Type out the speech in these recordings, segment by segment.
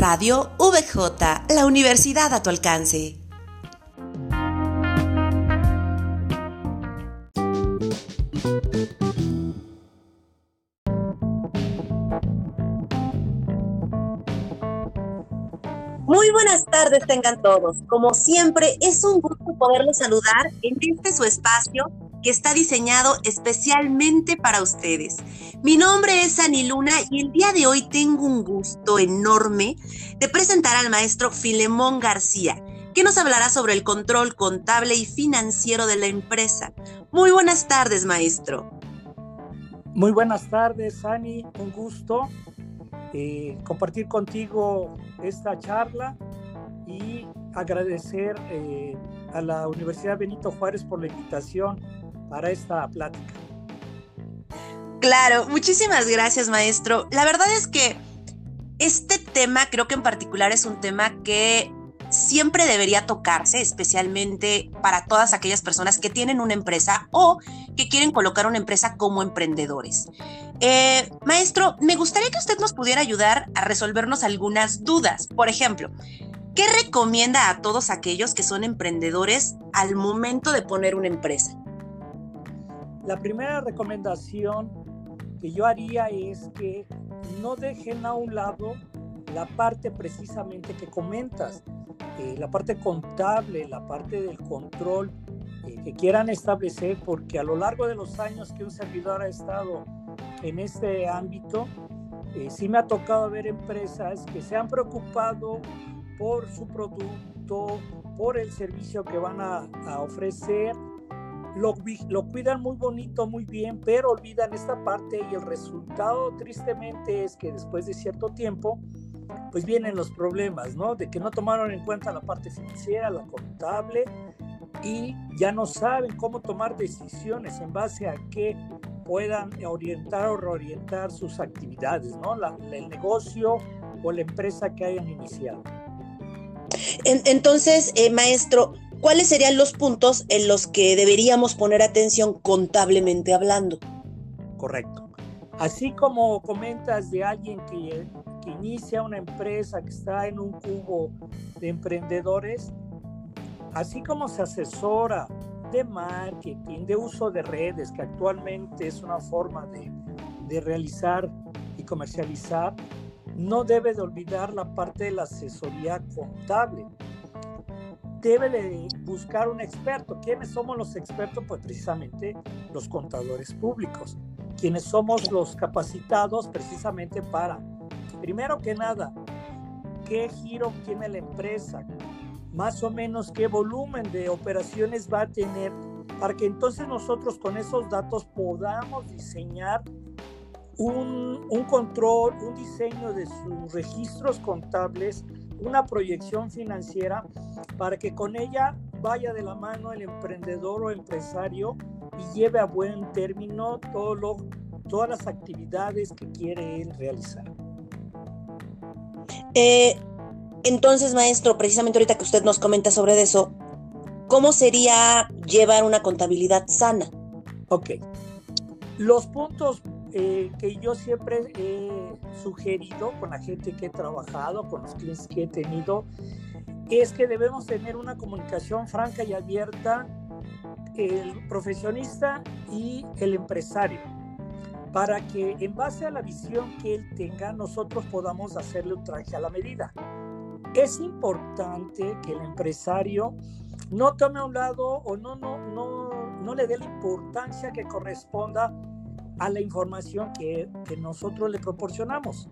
Radio VJ, la universidad a tu alcance. Muy buenas tardes tengan todos. Como siempre, es un gusto poderlos saludar en este su espacio que está diseñado especialmente para ustedes. Mi nombre es Ani Luna y el día de hoy tengo un gusto enorme de presentar al maestro Filemón García, que nos hablará sobre el control contable y financiero de la empresa. Muy buenas tardes, maestro. Muy buenas tardes, Ani. Un gusto eh, compartir contigo esta charla y agradecer eh, a la Universidad Benito Juárez por la invitación para esta plática. Claro, muchísimas gracias maestro. La verdad es que este tema creo que en particular es un tema que siempre debería tocarse, especialmente para todas aquellas personas que tienen una empresa o que quieren colocar una empresa como emprendedores. Eh, maestro, me gustaría que usted nos pudiera ayudar a resolvernos algunas dudas. Por ejemplo, ¿qué recomienda a todos aquellos que son emprendedores al momento de poner una empresa? La primera recomendación que yo haría es que no dejen a un lado la parte precisamente que comentas, eh, la parte contable, la parte del control eh, que quieran establecer, porque a lo largo de los años que un servidor ha estado en este ámbito, eh, sí me ha tocado ver empresas que se han preocupado por su producto, por el servicio que van a, a ofrecer, lo, lo, cuidan muy bonito, muy bien, pero olvidan esta parte y el resultado tristemente es que después de cierto tiempo, pues vienen los problemas, ¿no? De que no tomaron en cuenta la parte financiera, la contable y ya no saben cómo tomar decisiones en base a que puedan orientar o reorientar sus actividades, ¿no? El negocio o la empresa que hayan iniciado. Entonces, eh, maestro, ¿cuáles serían los puntos en los que deberíamos poner atención contablemente hablando? Correcto. Así como comentas de alguien que, inicia una empresa, que está en un cubo de emprendedores, así como se asesora de marketing, de uso de redes, que actualmente es una forma de, de realizar y comercializar, no debe de olvidar la parte de la asesoría contable debe de buscar un experto. ¿Quiénes somos los expertos? Pues precisamente los contadores públicos, quienes somos los capacitados precisamente para, primero que nada, qué giro tiene la empresa, más o menos qué volumen de operaciones va a tener, para que entonces nosotros con esos datos podamos diseñar un, un control, un diseño de sus registros contables, una proyección financiera para que con ella vaya de la mano el emprendedor o empresario y lleve a buen término todo lo, todas las actividades que quiere él realizar. Eh, entonces, maestro, precisamente ahorita que usted nos comenta sobre eso, ¿cómo sería llevar una contabilidad sana? Ok. Los puntos eh, que yo siempre he sugerido con la gente que he trabajado, con los clientes que he tenido, es que debemos tener una comunicación franca y abierta el profesionista y el empresario para que en base a la visión que él tenga nosotros podamos hacerle un traje a la medida. Es importante que el empresario no tome a un lado o no, no, no, no le dé la importancia que corresponda a la información que, que nosotros le proporcionamos.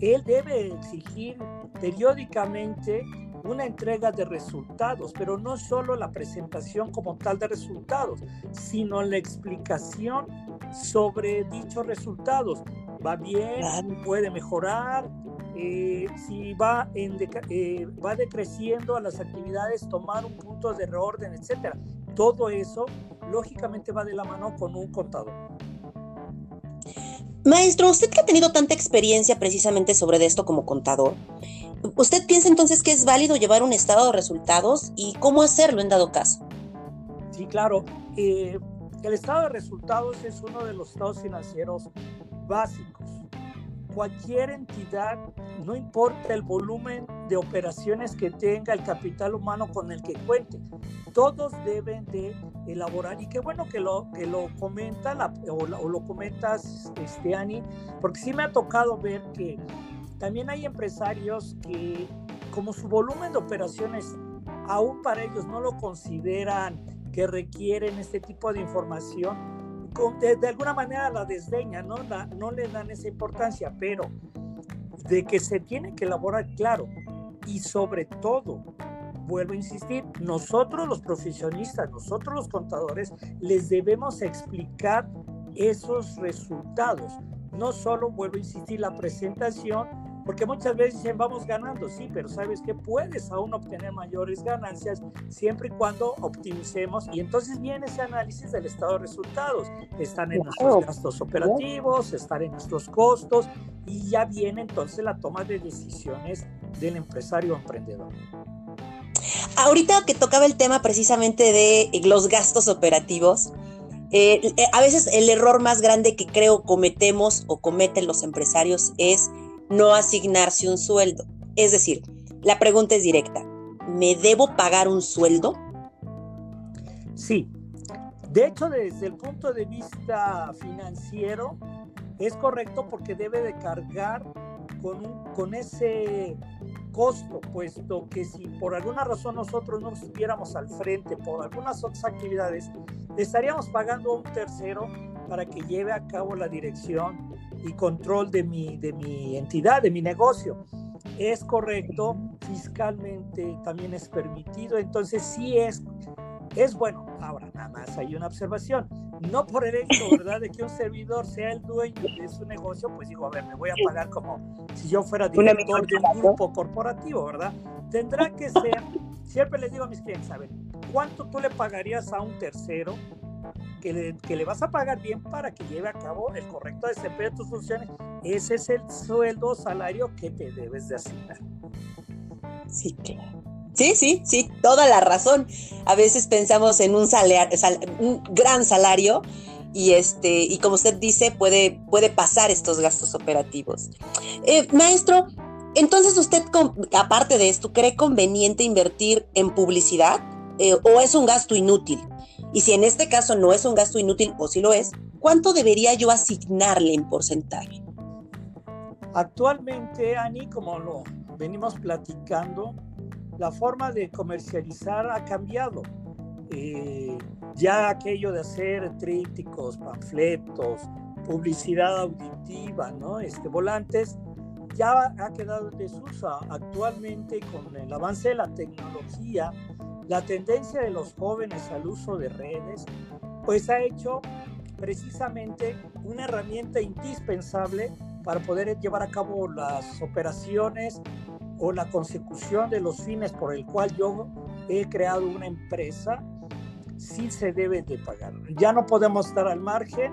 Él debe exigir periódicamente una entrega de resultados, pero no solo la presentación como tal de resultados, sino la explicación sobre dichos resultados. ¿Va bien? ¿Puede mejorar? Eh, si va, en eh, va decreciendo a las actividades, tomar un punto de reorden, etcétera. Todo eso, lógicamente, va de la mano con un contador. Maestro, usted que ha tenido tanta experiencia precisamente sobre esto como contador, ¿usted piensa entonces que es válido llevar un estado de resultados y cómo hacerlo en dado caso? Sí, claro. Eh, el estado de resultados es uno de los estados financieros básicos. cualquier entidad, no importa el volumen de operaciones que tenga, el capital humano con el que cuente, todos deben de elaborar, y qué bueno que lo, que lo comenta o, lo comentas, este, Ani, porque sí me ha tocado ver que también hay empresarios que como su volumen de operaciones aún para ellos no lo consideran que requieren este tipo de información, de, alguna manera la desdeñan, no le dan esa importancia, pero de que se tiene que elaborar claro y sobre todo, vuelvo a insistir, nosotros los profesionistas, nosotros los contadores, les debemos explicar esos resultados. No solo, vuelvo a insistir, la presentación, porque muchas veces dicen, vamos ganando, sí, pero sabes que puedes aún obtener mayores ganancias siempre y cuando optimicemos. Y entonces viene ese análisis del estado de resultados. Están en nuestros gastos operativos, están en nuestros costos y ya viene entonces la toma de decisiones del empresario emprendedor. Ahorita que tocaba el tema precisamente de los gastos operativos, eh, eh, a veces el error más grande que creo cometemos o cometen los empresarios es no asignarse un sueldo. Es decir, la pregunta es directa. ¿Me debo pagar un sueldo? Sí. De hecho, desde el punto de vista financiero, es correcto porque debe de cargar con, con ese costo, puesto que si por alguna razón nosotros no estuviéramos al frente por algunas otras actividades, estaríamos pagando a un tercero para que lleve a cabo la dirección y control de mi, de mi entidad, de mi negocio. Es correcto, fiscalmente también es permitido, entonces sí es, es bueno. Ahora, nada más hay una observación. No por el hecho, ¿verdad?, de que un servidor sea el dueño de su negocio, pues digo, a ver, me voy a pagar como si yo fuera director de un grupo corporativo, ¿verdad? Tendrá que ser, siempre les digo a mis clientes, a ver, ¿cuánto tú le pagarías a un tercero que le, que le, vas a pagar bien para que lleve a cabo el correcto desempeño de tus funciones. Ese es el sueldo o salario que te debes de asignar. Sí, Sí, sí, sí, toda la razón. A veces pensamos en un, salario, un gran salario y este y como usted dice puede puede pasar estos gastos operativos. Eh, maestro, entonces usted aparte de esto cree conveniente invertir en publicidad eh, o es un gasto inútil? Y si en este caso no es un gasto inútil o si lo es, ¿cuánto debería yo asignarle en porcentaje? Actualmente, Ani, como lo venimos platicando, la forma de comercializar ha cambiado. Eh, ya aquello de hacer trípticos, panfletos, publicidad auditiva, ¿no? Este, volantes, ya ha quedado en desuso. Actualmente, con el avance de la tecnología, la tendencia de los jóvenes al uso de redes, pues ha hecho precisamente una herramienta indispensable para poder llevar a cabo las operaciones o la consecución de los fines por el cual yo he creado una empresa, sí se debe de pagar. Ya no podemos estar al margen.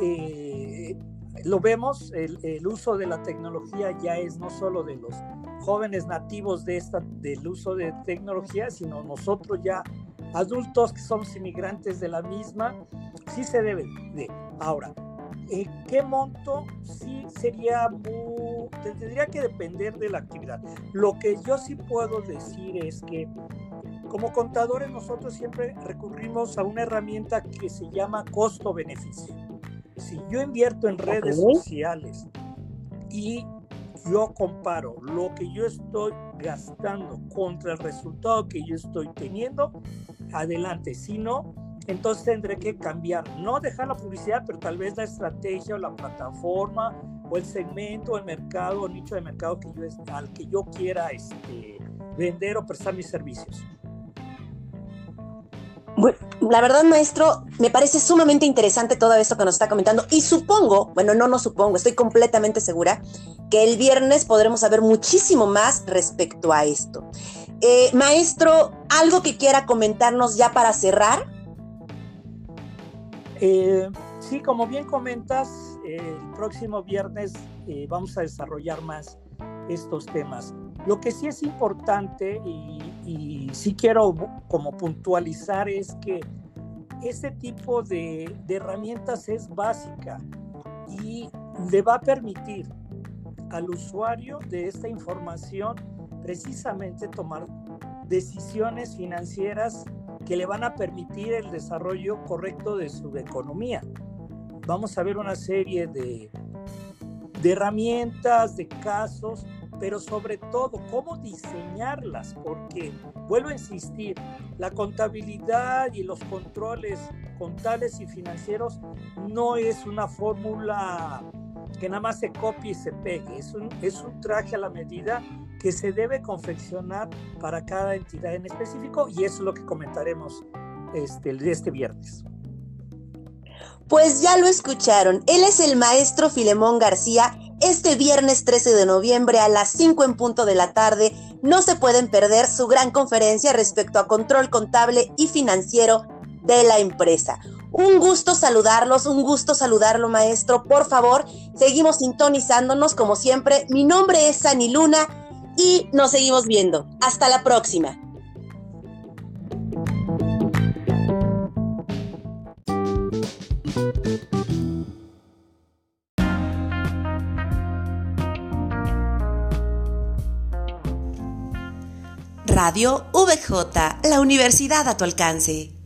Eh, lo vemos, el, el, uso de la tecnología ya es no solo de los jóvenes nativos de esta, del uso de tecnología, sino nosotros ya adultos que somos inmigrantes de la misma, sí se debe de. Ahora, ¿en qué monto? Sí sería muy, tendría que depender de la actividad. Lo que yo sí puedo decir es que como contadores nosotros siempre recurrimos a una herramienta que se llama costo-beneficio. Si yo invierto en redes sociales y yo comparo lo que yo estoy gastando contra el resultado que yo estoy teniendo, adelante. Si no, entonces tendré que cambiar, no dejar la publicidad, pero tal vez la estrategia o la plataforma o el segmento, el mercado o nicho de mercado que yo, al que yo quiera este, vender o prestar mis servicios. Bueno, la verdad, maestro, me parece sumamente interesante todo esto que nos está comentando y supongo, bueno, no, no supongo, estoy completamente segura que el viernes podremos saber muchísimo más respecto a esto. Eh, maestro, ¿algo que quiera comentarnos ya para cerrar? Eh, sí, como bien comentas, el próximo viernes eh, vamos a desarrollar más estos temas. Lo que sí es importante y, sí quiero como puntualizar es que este tipo de, de herramientas es básica y le va a permitir al usuario de esta información precisamente tomar decisiones financieras que le van a permitir el desarrollo correcto de su economía. Vamos a ver una serie de, de herramientas, de casos, pero sobre todo cómo diseñarlas, porque vuelvo a insistir, la contabilidad y los controles contables y financieros no es una fórmula que nada más se copie y se pegue, es un, es un traje a la medida que se debe confeccionar para cada entidad en específico y eso es lo que comentaremos este, este viernes. Pues ya lo escucharon, él es el maestro Filemón García. Este viernes 13 de noviembre a las 5 en punto de la tarde no se pueden perder su gran conferencia respecto a control contable y financiero de la empresa. Un gusto saludarlos, un gusto saludarlo maestro. Por favor, seguimos sintonizándonos como siempre. Mi nombre es Sani Luna y nos seguimos viendo. Hasta la próxima. Radio VJ, la universidad a tu alcance.